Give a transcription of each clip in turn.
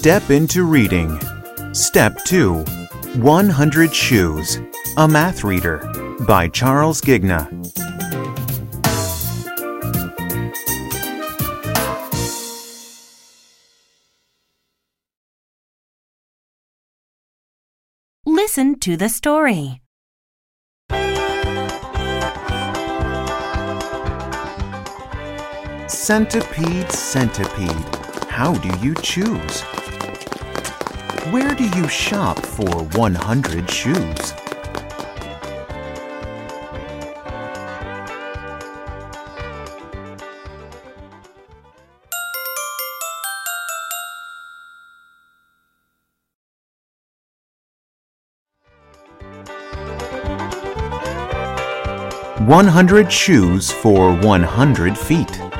Step into reading. Step 2 100 Shoes. A Math Reader by Charles Ghigna. Listen to the story. Centipede, centipede, how do you choose? Where do you shop for 100 shoes? One hundred shoes for one hundred feet.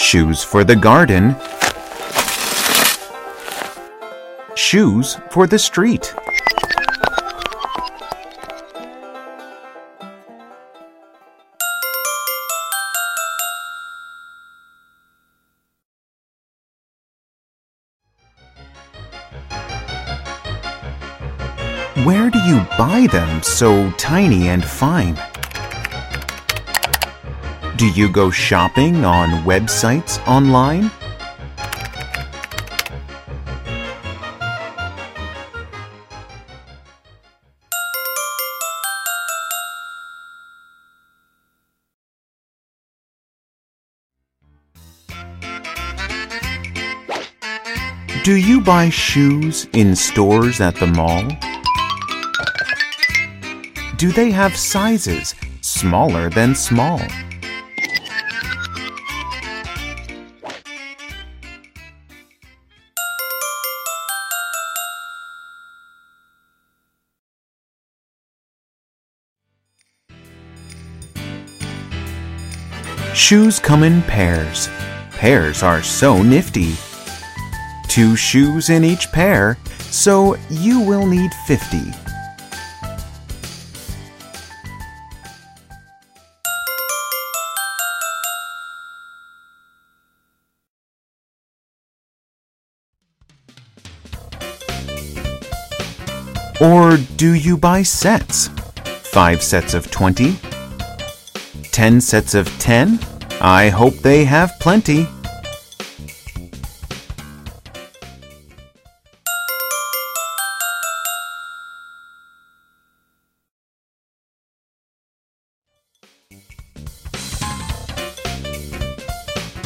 Shoes for the garden. Shoes for the street. Where do you buy them so tiny and fine? Do you go shopping on websites online? Do you buy shoes in stores at the mall? Do they have sizes smaller than small? Shoes come in pairs. Pairs are so nifty. Two shoes in each pair, so you will need 50. Or do you buy sets? Five sets of 20? Ten sets of 10? I hope they have plenty.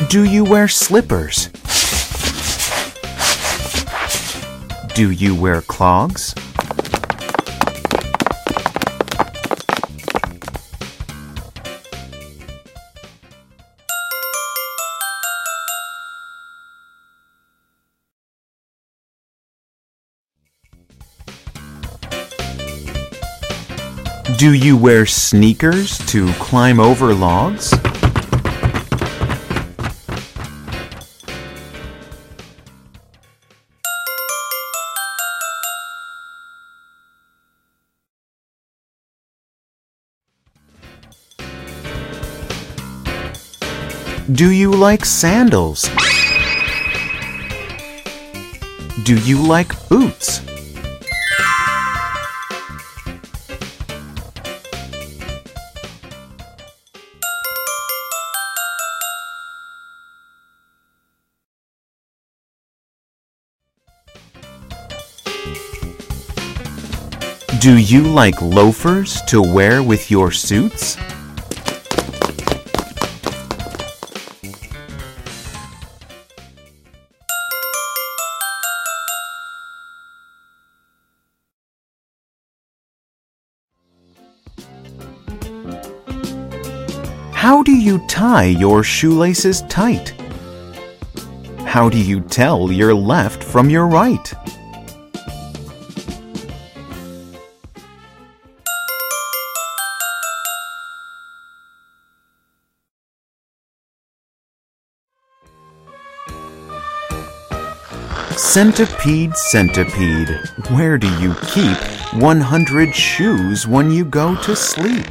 Do you wear slippers? Do you wear clogs? Do you wear sneakers to climb over logs? Do you like sandals? Do you like boots? Do you like loafers to wear with your suits? How do you tie your shoelaces tight? How do you tell your left from your right? Centipede, centipede, where do you keep 100 shoes when you go to sleep?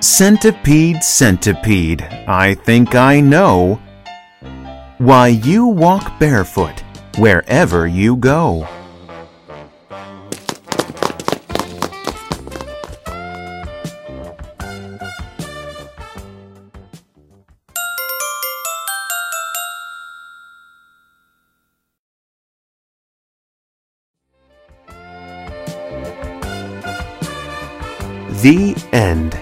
Centipede, centipede, I think I know why you walk barefoot wherever you go. The end.